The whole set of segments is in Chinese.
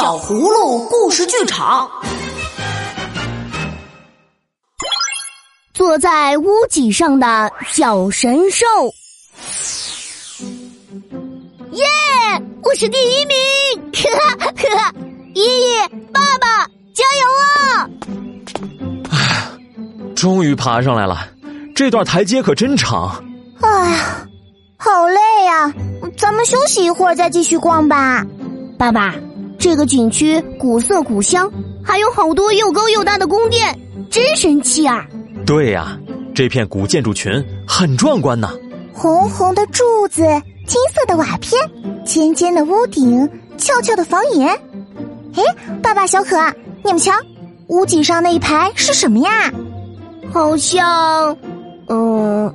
小葫芦故事剧场。坐在屋脊上的小神兽，耶！我是第一名！呵呵呵，爷爷、爸爸，加油啊！啊，终于爬上来了，这段台阶可真长。哎呀，好累呀！咱们休息一会儿再继续逛吧。爸爸，这个景区古色古香，还有好多又高又大的宫殿，真神气啊！对呀，这片古建筑群很壮观呢。红红的柱子，金色的瓦片，尖尖的屋顶，翘翘的房檐。哎，爸爸、小可，你们瞧，屋脊上那一排是什么呀？好像，嗯，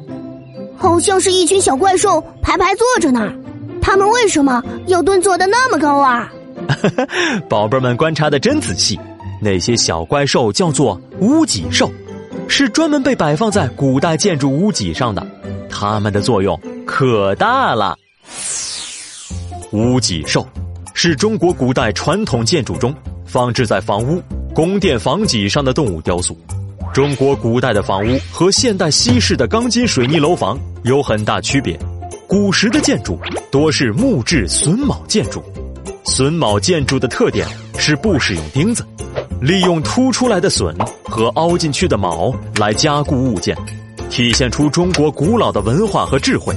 好像是一群小怪兽排排坐着呢。他们为什么要蹲坐的那么高啊？宝贝们观察的真仔细，那些小怪兽叫做屋脊兽。是专门被摆放在古代建筑屋脊上的，它们的作用可大了。屋脊兽是中国古代传统建筑中放置在房屋、宫殿房脊上的动物雕塑。中国古代的房屋和现代西式的钢筋水泥楼房有很大区别。古时的建筑多是木质榫卯建筑，榫卯建筑的特点是不使用钉子。利用凸出来的榫和凹进去的卯来加固物件，体现出中国古老的文化和智慧。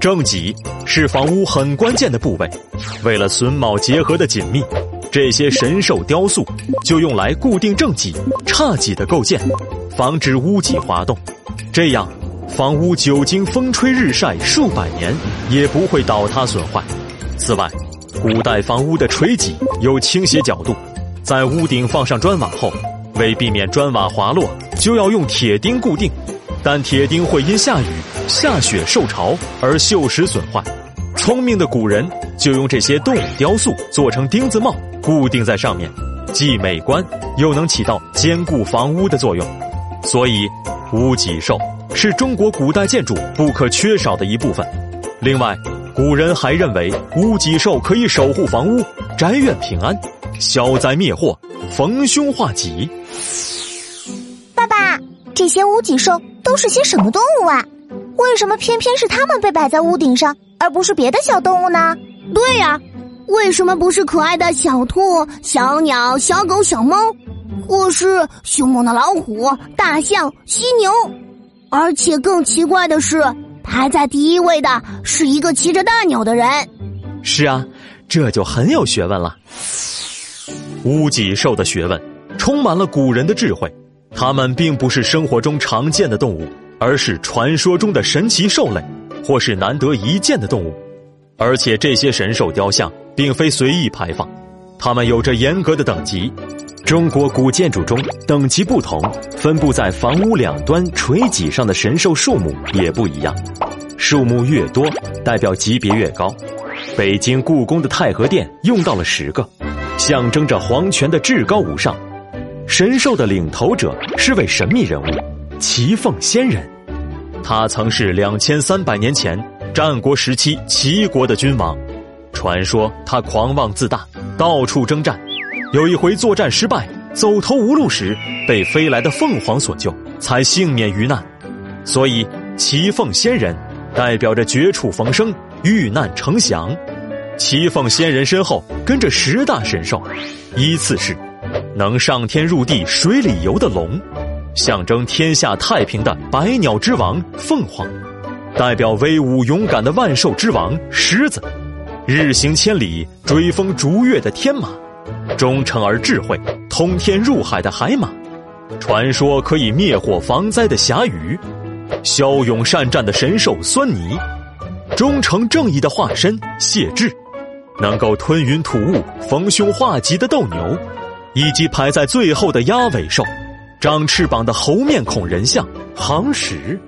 正脊是房屋很关键的部位，为了榫卯结合的紧密，这些神兽雕塑就用来固定正脊、差脊的构件，防止屋脊滑动。这样，房屋久经风吹日晒数百年也不会倒塌损坏。此外，古代房屋的垂脊有倾斜角度。在屋顶放上砖瓦后，为避免砖瓦滑落，就要用铁钉固定。但铁钉会因下雨、下雪受潮而锈蚀损坏。聪明的古人就用这些动物雕塑做成钉子帽，固定在上面，既美观又能起到坚固房屋的作用。所以，屋脊兽是中国古代建筑不可缺少的一部分。另外，古人还认为屋脊兽可以守护房屋，宅院平安。消灾灭祸，逢凶化吉。爸爸，这些屋脊兽都是些什么动物啊？为什么偏偏是它们被摆在屋顶上，而不是别的小动物呢？对呀，为什么不是可爱的小兔、小鸟、小狗、小猫，或是凶猛的老虎、大象、犀牛？而且更奇怪的是，排在第一位的是一个骑着大鸟的人。是啊，这就很有学问了。乌脊兽的学问充满了古人的智慧，它们并不是生活中常见的动物，而是传说中的神奇兽类，或是难得一见的动物。而且这些神兽雕像并非随意排放，它们有着严格的等级。中国古建筑中等级不同，分布在房屋两端垂脊上的神兽数目也不一样，数目越多，代表级别越高。北京故宫的太和殿用到了十个。象征着皇权的至高无上，神兽的领头者是位神秘人物——齐凤仙人。他曾是两千三百年前战国时期齐国的君王。传说他狂妄自大，到处征战。有一回作战失败，走投无路时，被飞来的凤凰所救，才幸免于难。所以，骑凤仙人代表着绝处逢生、遇难成祥。骑凤仙人身后跟着十大神兽，依次是能上天入地、水里游的龙，象征天下太平的百鸟之王凤凰，代表威武勇敢的万兽之王狮子，日行千里、追风逐月的天马，忠诚而智慧、通天入海的海马，传说可以灭火防灾的侠鱼，骁勇善战的神兽酸泥，忠诚正义的化身谢志。能够吞云吐雾、逢凶化吉的斗牛，以及排在最后的鸭尾兽，长翅膀的猴面孔人像行石。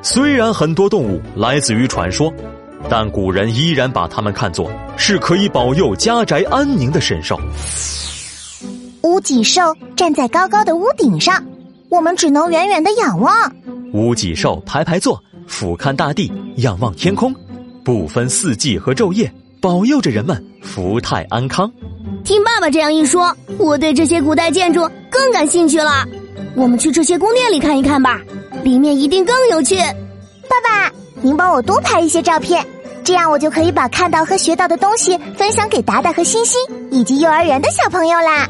虽然很多动物来自于传说，但古人依然把它们看作是可以保佑家宅安宁的神兽。屋脊兽站在高高的屋顶上，我们只能远远的仰望。屋脊兽排排坐，俯瞰大地，仰望天空，不分四季和昼夜。保佑着人们福泰安康。听爸爸这样一说，我对这些古代建筑更感兴趣了。我们去这些宫殿里看一看吧，里面一定更有趣。爸爸，您帮我多拍一些照片，这样我就可以把看到和学到的东西分享给达达和欣欣以及幼儿园的小朋友啦。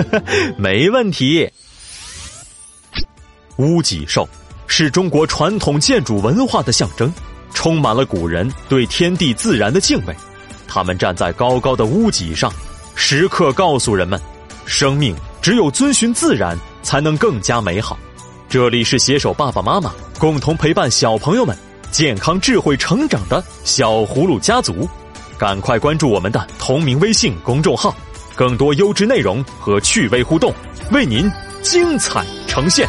没问题。屋脊兽是中国传统建筑文化的象征，充满了古人对天地自然的敬畏。他们站在高高的屋脊上，时刻告诉人们：生命只有遵循自然，才能更加美好。这里是携手爸爸妈妈共同陪伴小朋友们健康智慧成长的小葫芦家族，赶快关注我们的同名微信公众号，更多优质内容和趣味互动为您精彩呈现。